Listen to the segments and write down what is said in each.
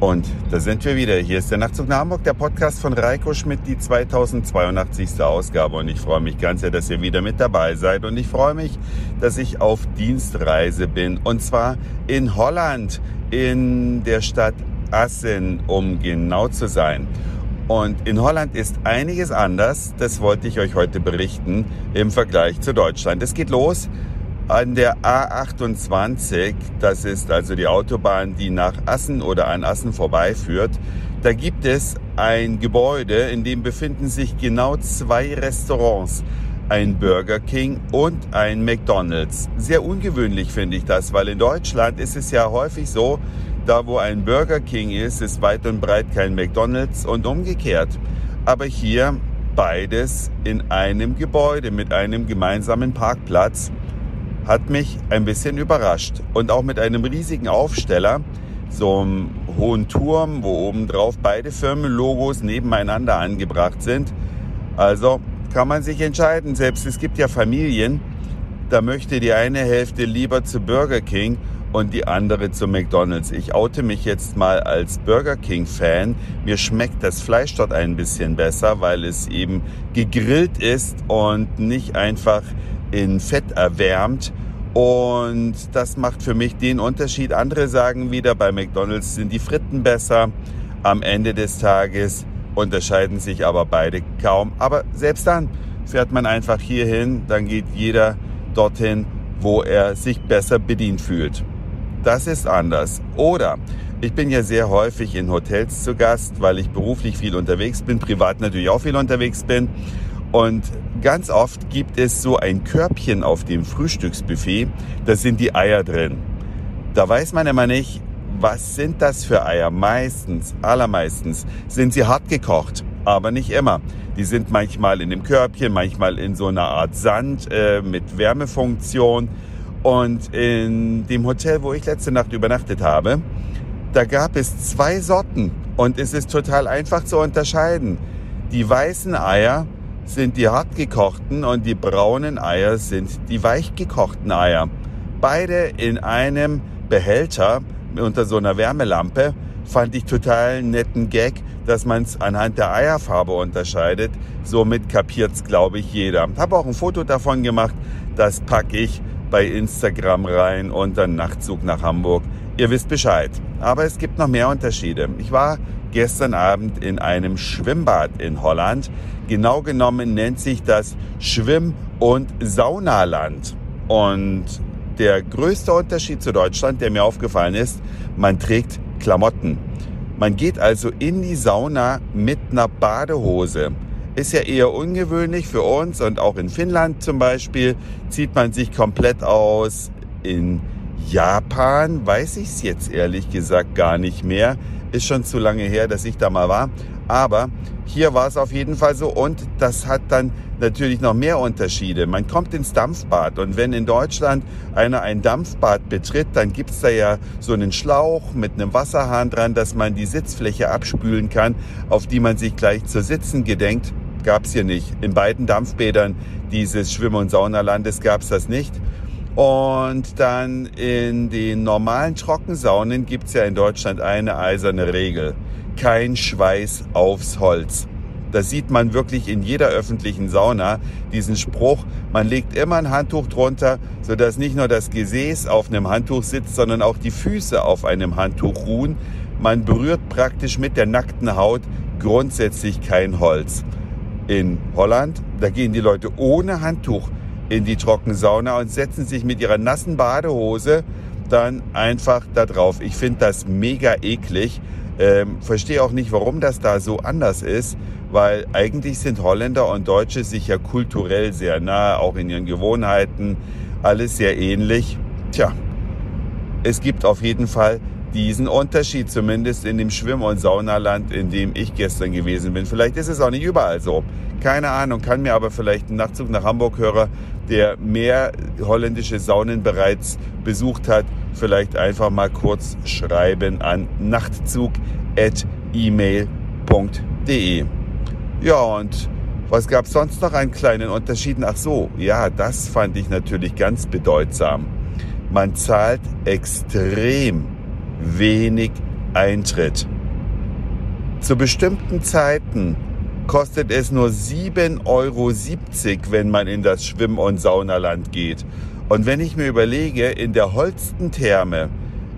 Und da sind wir wieder. Hier ist der Nachtzug nach Hamburg, der Podcast von Reiko Schmidt, die 2082. Ausgabe. Und ich freue mich ganz sehr, dass ihr wieder mit dabei seid. Und ich freue mich, dass ich auf Dienstreise bin. Und zwar in Holland, in der Stadt Assen, um genau zu sein. Und in Holland ist einiges anders. Das wollte ich euch heute berichten im Vergleich zu Deutschland. Es geht los an der A28, das ist also die Autobahn, die nach Assen oder an Assen vorbeiführt, da gibt es ein Gebäude, in dem befinden sich genau zwei Restaurants. Ein Burger King und ein McDonald's. Sehr ungewöhnlich finde ich das, weil in Deutschland ist es ja häufig so, da wo ein Burger King ist, ist weit und breit kein McDonald's und umgekehrt. Aber hier beides in einem Gebäude mit einem gemeinsamen Parkplatz hat mich ein bisschen überrascht. Und auch mit einem riesigen Aufsteller, so einem hohen Turm, wo oben drauf beide Firmenlogos nebeneinander angebracht sind. Also kann man sich entscheiden. Selbst es gibt ja Familien, da möchte die eine Hälfte lieber zu Burger King und die andere zu McDonald's. Ich oute mich jetzt mal als Burger King Fan. Mir schmeckt das Fleisch dort ein bisschen besser, weil es eben gegrillt ist und nicht einfach in Fett erwärmt. Und das macht für mich den Unterschied. Andere sagen wieder, bei McDonald's sind die Fritten besser. Am Ende des Tages unterscheiden sich aber beide kaum. Aber selbst dann fährt man einfach hier hin, dann geht jeder dorthin, wo er sich besser bedient fühlt. Das ist anders. Oder ich bin ja sehr häufig in Hotels zu Gast, weil ich beruflich viel unterwegs bin, privat natürlich auch viel unterwegs bin. Und ganz oft gibt es so ein Körbchen auf dem Frühstücksbuffet, da sind die Eier drin. Da weiß man immer nicht, was sind das für Eier? Meistens, allermeistens sind sie hart gekocht, aber nicht immer. Die sind manchmal in dem Körbchen, manchmal in so einer Art Sand äh, mit Wärmefunktion. Und in dem Hotel, wo ich letzte Nacht übernachtet habe, da gab es zwei Sorten und es ist total einfach zu unterscheiden. Die weißen Eier sind die hartgekochten und die braunen Eier sind die weichgekochten Eier. Beide in einem Behälter unter so einer Wärmelampe fand ich total netten Gag, dass man es anhand der Eierfarbe unterscheidet. Somit kapiert's, glaube ich, jeder. Habe auch ein Foto davon gemacht. Das packe ich bei Instagram rein unter Nachtzug nach Hamburg. Ihr wisst Bescheid. Aber es gibt noch mehr Unterschiede. Ich war gestern Abend in einem Schwimmbad in Holland. Genau genommen nennt sich das Schwimm- und Saunaland. Und der größte Unterschied zu Deutschland, der mir aufgefallen ist, man trägt Klamotten. Man geht also in die Sauna mit einer Badehose. Ist ja eher ungewöhnlich für uns und auch in Finnland zum Beispiel zieht man sich komplett aus. In Japan weiß ich es jetzt ehrlich gesagt gar nicht mehr. Ist schon zu lange her, dass ich da mal war. Aber hier war es auf jeden Fall so und das hat dann natürlich noch mehr Unterschiede. Man kommt ins Dampfbad und wenn in Deutschland einer ein Dampfbad betritt, dann gibt's da ja so einen Schlauch mit einem Wasserhahn dran, dass man die Sitzfläche abspülen kann, auf die man sich gleich zu sitzen gedenkt. Gab's hier nicht. In beiden Dampfbädern dieses Schwimm- und Saunalandes gab's das nicht. Und dann in den normalen Trockensaunen gibt's ja in Deutschland eine eiserne Regel. Kein Schweiß aufs Holz. Das sieht man wirklich in jeder öffentlichen Sauna, diesen Spruch, man legt immer ein Handtuch drunter, sodass nicht nur das Gesäß auf einem Handtuch sitzt, sondern auch die Füße auf einem Handtuch ruhen. Man berührt praktisch mit der nackten Haut grundsätzlich kein Holz. In Holland, da gehen die Leute ohne Handtuch in die Trockensauna und setzen sich mit ihrer nassen Badehose dann einfach da drauf. Ich finde das mega eklig. Ähm, verstehe auch nicht, warum das da so anders ist, weil eigentlich sind Holländer und Deutsche sich ja kulturell sehr nah, auch in ihren Gewohnheiten, alles sehr ähnlich. Tja, es gibt auf jeden Fall diesen Unterschied, zumindest in dem Schwimm- und Saunaland, in dem ich gestern gewesen bin. Vielleicht ist es auch nicht überall so. Keine Ahnung, kann mir aber vielleicht ein Nachtzug nach Hamburg hörer, der mehr holländische Saunen bereits besucht hat, vielleicht einfach mal kurz schreiben an nachtzug.email.de. Ja, und was gab es sonst noch an kleinen Unterschieden? Ach so, ja, das fand ich natürlich ganz bedeutsam. Man zahlt extrem wenig Eintritt. Zu bestimmten Zeiten kostet es nur 7,70 Euro, wenn man in das Schwimm- und Saunaland geht. Und wenn ich mir überlege, in der Holstentherme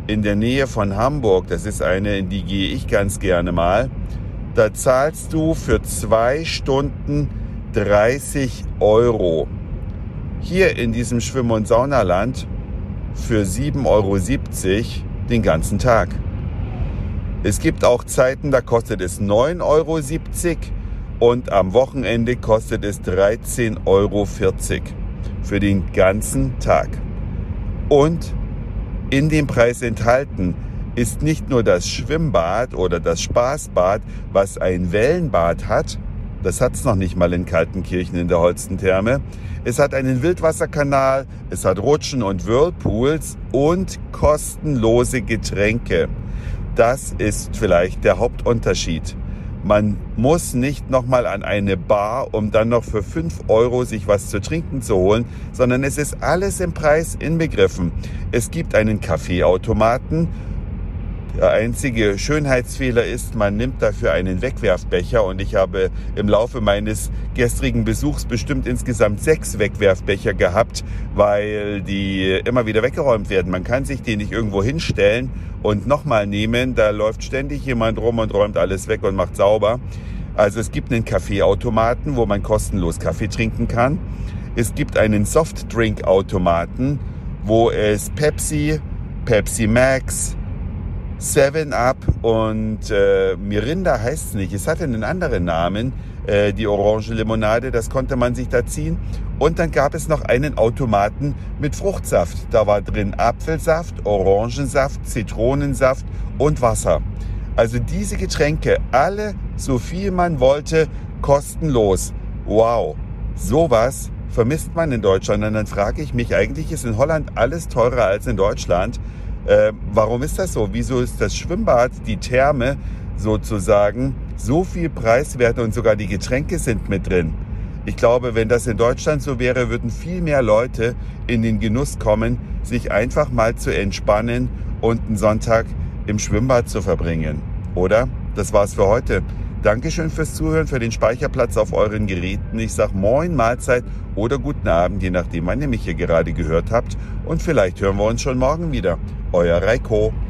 in der Nähe von Hamburg, das ist eine, in die gehe ich ganz gerne mal, da zahlst du für zwei Stunden 30 Euro. Hier in diesem Schwimm- und Saunaland für 7,70 Euro den ganzen Tag. Es gibt auch Zeiten, da kostet es 9,70 Euro und am Wochenende kostet es 13,40 Euro für den ganzen Tag. Und in dem Preis enthalten ist nicht nur das Schwimmbad oder das Spaßbad, was ein Wellenbad hat, das hat es noch nicht mal in Kaltenkirchen in der Holstentherme. Es hat einen Wildwasserkanal, es hat Rutschen und Whirlpools und kostenlose Getränke. Das ist vielleicht der Hauptunterschied. Man muss nicht nochmal an eine Bar, um dann noch für fünf Euro sich was zu trinken zu holen, sondern es ist alles im Preis inbegriffen. Es gibt einen Kaffeeautomaten. Der einzige Schönheitsfehler ist, man nimmt dafür einen Wegwerfbecher und ich habe im Laufe meines gestrigen Besuchs bestimmt insgesamt sechs Wegwerfbecher gehabt, weil die immer wieder weggeräumt werden. Man kann sich die nicht irgendwo hinstellen und nochmal nehmen. Da läuft ständig jemand rum und räumt alles weg und macht sauber. Also es gibt einen Kaffeeautomaten, wo man kostenlos Kaffee trinken kann. Es gibt einen Softdrinkautomaten, wo es Pepsi, Pepsi Max, Seven Up und äh, Mirinda heißt es nicht. Es hatte einen anderen Namen, äh, die Orange Limonade. Das konnte man sich da ziehen. Und dann gab es noch einen Automaten mit Fruchtsaft. Da war drin Apfelsaft, Orangensaft, Zitronensaft und Wasser. Also diese Getränke, alle so viel man wollte, kostenlos. Wow, sowas vermisst man in Deutschland. Und dann frage ich mich, eigentlich ist in Holland alles teurer als in Deutschland. Äh, warum ist das so? Wieso ist das Schwimmbad, die Therme sozusagen so viel preiswert und sogar die Getränke sind mit drin? Ich glaube, wenn das in Deutschland so wäre, würden viel mehr Leute in den Genuss kommen, sich einfach mal zu entspannen und einen Sonntag im Schwimmbad zu verbringen. Oder? Das war's für heute. Dankeschön fürs Zuhören, für den Speicherplatz auf euren Geräten. Ich sag Moin, Mahlzeit oder guten Abend, je nachdem, wann ihr mich hier gerade gehört habt. Und vielleicht hören wir uns schon morgen wieder. Euer Reiko.